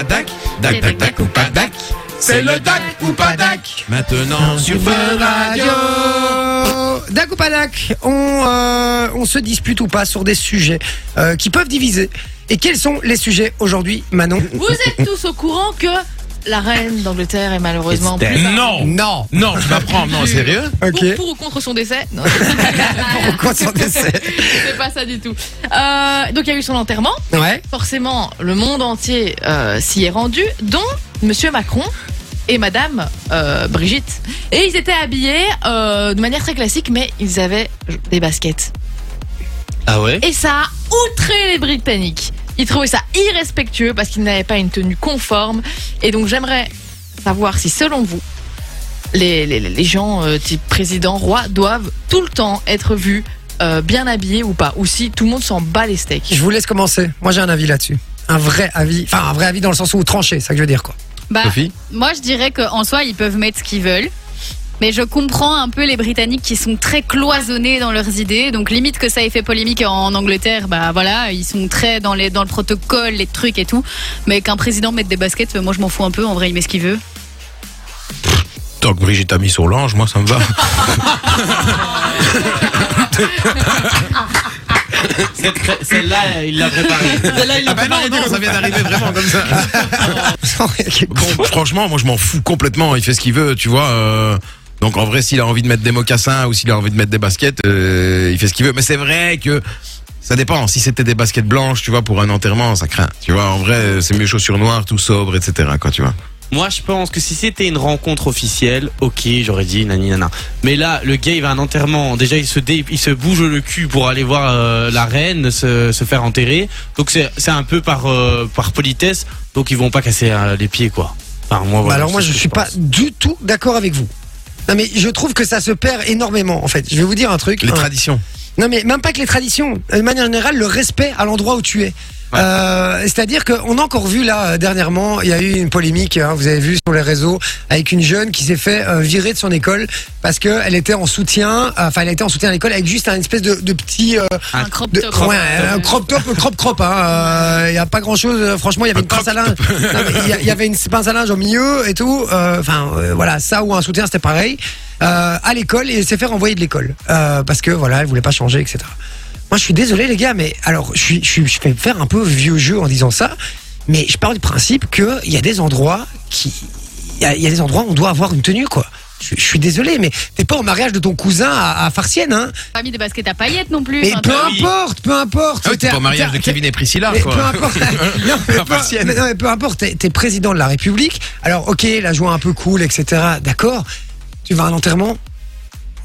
pas dac, dac, dac, dac ou pas dac. C'est le dac ou pas dac. Maintenant sur Fun Radio. Dac ou pas dac, on, euh, on se dispute ou pas sur des sujets euh, qui peuvent diviser. Et quels sont les sujets aujourd'hui, Manon? Vous êtes tous au courant que la reine d'Angleterre est malheureusement plus Non. Non. Non, je m'apprends. Non, sérieux Ok. Pour, pour ou contre son décès Non, Pourquoi son décès c'est pas ça du tout. Euh, donc il y a eu son enterrement. Ouais. Forcément, le monde entier euh, s'y est rendu, dont Monsieur Macron et Madame euh, Brigitte. Et ils étaient habillés euh, de manière très classique, mais ils avaient des baskets. Ah ouais? Et ça a outré les Britanniques. Ils trouvaient ça irrespectueux parce qu'ils n'avaient pas une tenue conforme. Et donc j'aimerais savoir si selon vous, les, les, les gens euh, type président, roi, doivent tout le temps être vus euh, bien habillés ou pas. Ou si tout le monde s'en bat les steaks. Je vous laisse commencer. Moi, j'ai un avis là-dessus. Un vrai avis. Enfin, un vrai avis dans le sens où tranché, c'est ça que je veux dire, quoi. Bah, Sophie moi, je dirais qu'en soi, ils peuvent mettre ce qu'ils veulent. Mais je comprends un peu les Britanniques qui sont très cloisonnés dans leurs idées. Donc limite que ça ait fait polémique en Angleterre, bah voilà, ils sont très dans les dans le protocole, les trucs et tout. Mais qu'un président mette des baskets, moi je m'en fous un peu. En vrai, il met ce qu'il veut. Tant que Brigitte a mis sur l'ange, moi ça me va. Celle-là, il l'a préparée. Celle-là, il l'a Ah bah non, ça vient d'arriver vraiment comme ça. Bon, franchement, moi je m'en fous complètement. Il fait ce qu'il veut, tu vois. euh, donc en vrai, s'il a envie de mettre des mocassins ou s'il a envie de mettre des baskets, euh, il fait ce qu'il veut. Mais c'est vrai que ça dépend. Si c'était des baskets blanches, tu vois, pour un enterrement, ça craint. Tu vois, en vrai, c'est mieux chaussures noires, tout sobre, etc. Quoi, tu vois. Moi, je pense que si c'était une rencontre officielle, ok, j'aurais dit nani nana. Mais là, le gars, il va à un enterrement. Déjà, il se dé- il se bouge le cul pour aller voir euh, la reine se, se faire enterrer. Donc c'est c'est un peu par euh, par politesse. Donc ils vont pas casser euh, les pieds, quoi. Enfin, moi, Bah alors moi je que suis pas du tout d'accord avec vous. Non mais je trouve que ça se perd énormément en fait. Je vais vous dire un truc. Les Un- traditions. Non mais même pas que les traditions. De manière générale, le respect à l'endroit où tu es. Ouais. Euh, C'est-à-dire qu'on a encore vu là euh, dernièrement, il y a eu une polémique, hein, vous avez vu sur les réseaux, avec une jeune qui s'est fait euh, virer de son école parce que elle était en soutien, euh, enfin elle était en soutien à l'école avec juste un espèce de, de petit, euh, Un crop de, top. ouais, un crop top, crop crop. hein, Il y a pas grand chose. Franchement, il y avait une pince à linge. Il y, y avait une pince à linge au milieu et tout. euh, Enfin voilà, ça ou un soutien, c'était pareil. Euh, à l'école et elle s'est fait renvoyer de l'école euh, parce que voilà, elle voulait pas changer, etc. Moi, je suis désolé, les gars, mais alors, je, suis, je, suis- je fais faire un peu vieux jeu en disant ça, mais je parle du principe qu'il y a des endroits qui. Il y, a, il y a des endroits où on doit avoir une tenue, quoi. Je, je suis désolé, mais t'es pas au mariage de ton cousin à, à Farcienne, hein. Pas mis des baskets à paillettes non plus. Mais peu importe, peu importe. Ah oui, t'es pas au mariage de Kevin et Priscilla, mais quoi. peu importe. non, mais peu, mais non, mais peu importe. T'es président de la République. Alors, ok, la joie un peu cool, etc. D'accord. Tu vas à un enterrement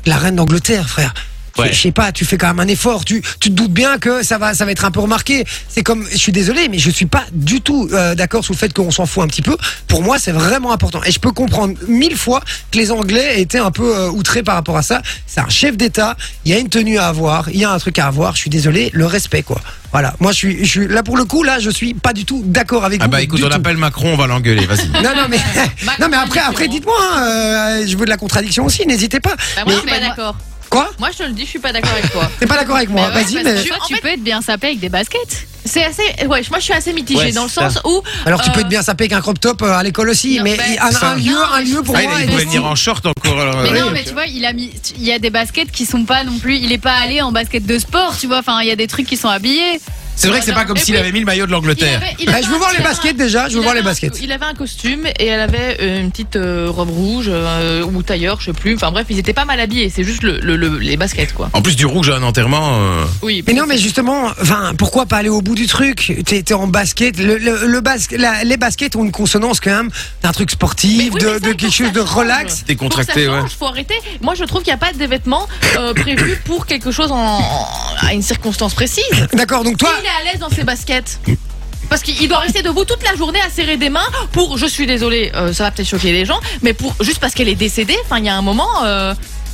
de la reine d'Angleterre, frère. Ouais. Je sais pas, tu fais quand même un effort. Tu, tu te doutes bien que ça va, ça va être un peu remarqué. C'est comme, je suis désolé, mais je suis pas du tout euh, d'accord sur le fait qu'on s'en fout un petit peu. Pour moi, c'est vraiment important. Et je peux comprendre mille fois que les Anglais étaient un peu euh, outrés par rapport à ça. C'est un chef d'État. Il y a une tenue à avoir. Il y a un truc à avoir. Je suis désolé, le respect, quoi. Voilà. Moi, je suis, je suis là pour le coup. Là, je suis pas du tout d'accord avec Ah vous. bah écoute, on tout. appelle Macron, on va l'engueuler, vas-y. Non, non, mais, non, mais après, après, dites-moi. hein, euh, je veux de la contradiction aussi. N'hésitez pas. Bah, moi, je suis pas d'accord. Quoi Moi, je te le dis, je suis pas d'accord avec toi. T'es pas d'accord avec moi Mais ouais, Vas-y, parce mais. que- Tu, En tu fait- peux être bien sapé avec des baskets. C'est assez. Ouais, moi, je suis assez mitigée Ouais, dans le c'est sens où. Alors tu euh, peux être bien sapé avec un crop top euh, à l'école aussi, Non, mais bah, un, ça- un lieu, un lieu pour Ah, moi. il, est pouvait venir en short encore. alors, Mais ouais. non, mais tu vois, il a mis, il y a des baskets qui sont pas non plus, il est pas allé en basket de sport, tu vois. Enfin, il y a des trucs qui sont habillés. C'est vrai que c'est pas comme s'il avait mis le maillot de l'Angleterre. Bah, je veux voir les baskets déjà, je veux il voir les avait un- baskets. Il avait un costume et elle avait euh, une petite euh, robe rouge euh, ou tailleur, je sais plus. Enfin bref, ils étaient pas mal habillés. C'est juste le, le- le- les baskets quoi. En plus du rouge à un enterrement. euh, Oui. Mais non, mais justement, enfin, pourquoi pas aller au bout du truc? T'es en basket, le, le, le bas- la- les baskets ont une consonance quand même d'un truc sportif, oui, de, ça, quelque que chose de relax. T'es Pour que ça contracté, ouais. faut arrêter. Moi, je trouve qu'il n'y a pas de vêtements euh, prévus pour quelque chose en, en- à une circonstance précise. D'accord, donc toi, il est à l'aise dans ses baskets. Parce qu'il doit rester debout toute la journée à serrer des mains pour, je suis désolée, euh, ça va peut-être choquer les gens, mais pour juste parce qu'elle est décédée, enfin il y a un moment, euh,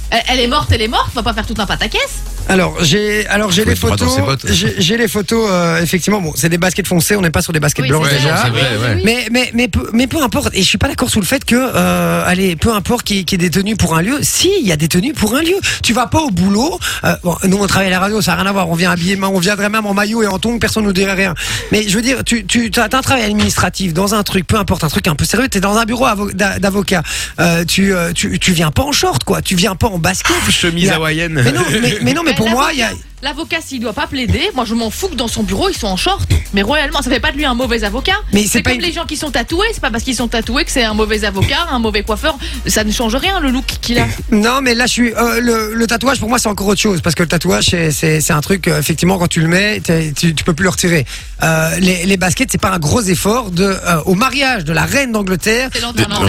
elle, elle est morte, elle est morte, on va pas faire tout un pataquès. Alors j'ai alors j'ai les photos. J'ai j'ai les photos. euh, effectivement, bon, c'est des baskets foncées. On n'est pas sur des baskets Oui, blanches déjà. c'est vrai, ouais. Mais, mais, mais, peu, mais peu importe, et je suis pas d'accord sous le fait que, euh, allez, peu importe qui qui est détenu pour un lieu, si, il y a détenu pour un lieu. Tu vas pas au boulot, euh, bon, nous on travaille à la radio, ça n'a rien à voir, on vient habillé, on viendrait même en maillot et en tongs, personne nous dirait rien. Mais je veux dire, tu, tu as un travail administratif dans un truc, peu importe, un truc un peu sérieux, t'es dans un bureau avo- d'a- d'avocat, euh, tu, euh, tu, tu viens pas en short, quoi, tu viens pas en basket. Chemise Il y a- hawaïenne. Mais non, mais, mais non, mais pour moi, il y a, L'avocat, s'il doit pas plaider, moi je m'en fous que dans son bureau ils sont en short. Mais royalement, ça fait pas de lui un mauvais avocat. Mais c'est comme une- les gens qui sont tatoués, c'est pas parce qu'ils sont tatoués que c'est un mauvais avocat, un mauvais coiffeur. Ça ne change rien le look qu'il a. Non, mais là, je suis. euh, le, le tatouage, pour moi, c'est encore autre chose. Parce que le tatouage, c'est- un truc, euh, effectivement, quand tu le mets, tu, tu peux plus le retirer. Euh, les, les baskets, c'est pas un gros effort. De, euh, au mariage de la reine d'Angleterre. C'est l'enterrement.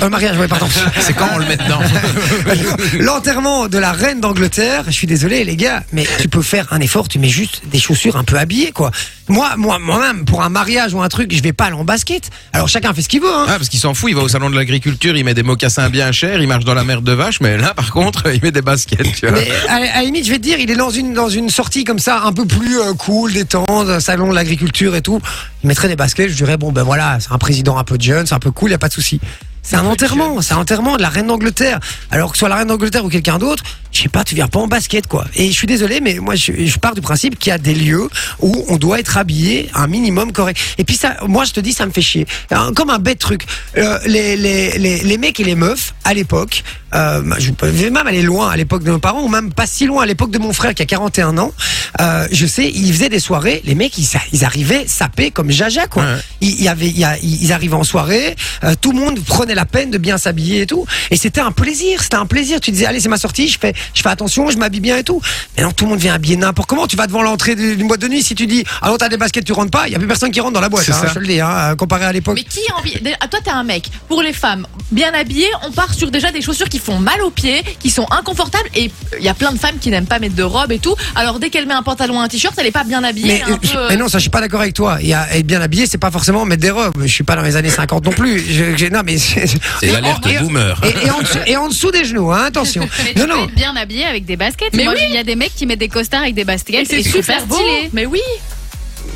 le mariage, oui, pardon. C'est quand on le met dedans L'enterrement de la reine d'Angleterre. Je suis désolé, les gars, mais tu peux faire un effort. Tu mets juste des chaussures un peu habillées, quoi. Moi, moi, moi-même, pour un mariage ou un truc, je vais pas aller en basket. Alors chacun fait ce qu'il veut. Hein. Ah, parce qu'il s'en fout, il va au salon de l'agriculture, il met des mocassins bien chers, il marche dans la merde de vache, mais là, par contre, il met des baskets, tu vois. Mais à, à la limite, je vais te dire, il est dans une dans une sortie comme ça, un peu plus euh, cool, détente, salon de l'agriculture et tout. Il mettrait des baskets. Je dirais bon ben voilà, c'est un président un peu jeune, c'est un peu cool, y a pas de souci. C'est un enterrement, c'est un enterrement de la reine d'Angleterre. Alors que ce soit la reine d'Angleterre ou quelqu'un d'autre, je sais pas, tu viens pas en basket quoi. Et je suis désolé, mais moi je, je pars du principe qu'il y a des lieux où on doit être habillé un minimum correct. Et puis ça, moi je te dis, ça me fait chier. Un- Comme un bête truc. Euh, les, les, les, les mecs et les meufs à l'époque, euh, je vais même aller loin à l'époque de nos parents, ou même pas si loin à l'époque de mon frère qui a 41 ans. Euh, je sais, ils faisaient des soirées. Les mecs, ils, ils arrivaient sapés comme Jaja quoi. Ouais. Y avait, il y a- ils arrivaient en soirée, euh, tout le monde prenait la peine de bien s'habiller et tout, et c'était un plaisir, c'était un plaisir. Tu disais allez c'est ma sortie, je fais, je fais attention, je m'habille bien et tout. Mais non, tout le monde vient habiller n'importe comment. Tu vas devant l'entrée d'une boîte de nuit, si tu dis ah non t'as des baskets, tu rentres pas, il y a plus personne qui rentre dans la boîte. C'est hein, ça. je te le dis, hein, euh, comparé à l'époque. Mais qui a envie Ah, Toi, t'es un mec. Pour les femmes, bien habillées, on part sur déjà des chaussures qui font mal aux pieds, qui sont inconfortables. Et il y a plein de femmes qui n'aiment pas mettre de robe et tout. Alors dès qu'elle met un pantalon, un t-shirt, elle est pas bien habillée. Mais, un peu, euh, mais non, ça, je suis pas d'accord avec toi. A, être bien habillé, c'est pas forcément mettre des robes. Je suis pas dans les années 50 non plus. Je, je- non, mais c'est et- l'alerte et- boomer. Et, et en dessous, et en dessous des genoux, hein, attention. Mais tu Non, peux non. Bien habillé avec des baskets. Mais Moi, oui. il y a des mecs qui mettent des costards avec des Et baskets c'est super beau. stylé. Mais oui.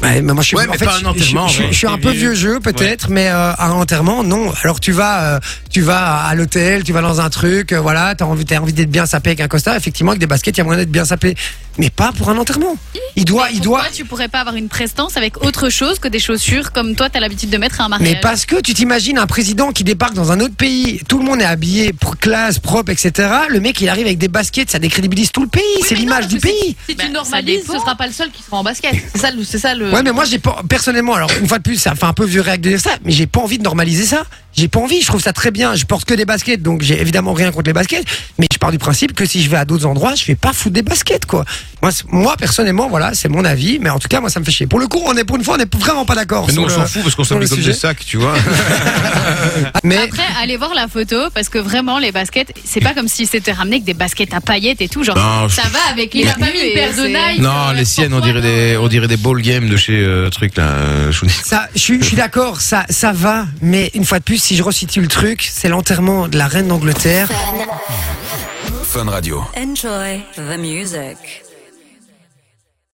Ouais, mais moi, je suis, Ouais, en mais fait, pas un je- je- suis un peu vieux. jeu, peut-être, mais euh, à un enterrement, non. Alors tu vas, euh, tu vas à l'hôtel, tu vas dans un truc, euh, voilà, t'as envie, t'as envie d'être bien sapé avec un costard. Effectivement, avec des baskets, il y a moyen d'être bien sapé, mais pas pour un enterrement. Il doit, il doit. Pourquoi tu pourrais pas avoir une prestance avec autre chose que des chaussures comme toi t'as l'habitude de mettre à un mariage Mais parce que tu t'imagines un président qui débarque dans un autre pays, tout le monde est habillé, pro- classe, propre, etc. Le mec, il arrive avec des baskets, ça décrédibilise tout le pays. Oui, c'est l'image du pays. Si Bah, tu ça normalises, ce sera pas le seul qui sera en basket. C'est ça, ça le. Ouais, mais moi, j'ai pas, personnellement, alors, une fois de plus, ça fait un peu vieux réac de dire ça, mais j'ai pas envie de normaliser ça. J'ai pas envie, je trouve ça très bien. Je porte que des baskets, donc j'ai évidemment rien contre les baskets, mais je pars du principe que si je vais à d'autres endroits, je vais pas foutre des baskets, quoi. Moi, moi personnellement, voilà, c'est mon avis, mais en tout cas, moi, ça me fait chier. Pour le coup, on est, pour une fois, on est vraiment pas d'accord. Mais nous, on s'en fout parce qu'on s'habille comme des sacs, tu vois. Mais, Après, allez voir la photo parce que vraiment les baskets, c'est pas comme si c'était ramené avec des baskets à paillettes et tout. Genre, Non, je- ça va avec les Il a pas mis tenues une et paire de Nike. Non, les siennes, on dirait des, on dirait des ball games de chez euh, truc là. euh, je. Ça, je suis, je suis d'accord, ça, ça va, mais une fois de plus, si je resitue le truc, c'est l'enterrement de la reine d'Angleterre. Fun Radio. Enjoy the music.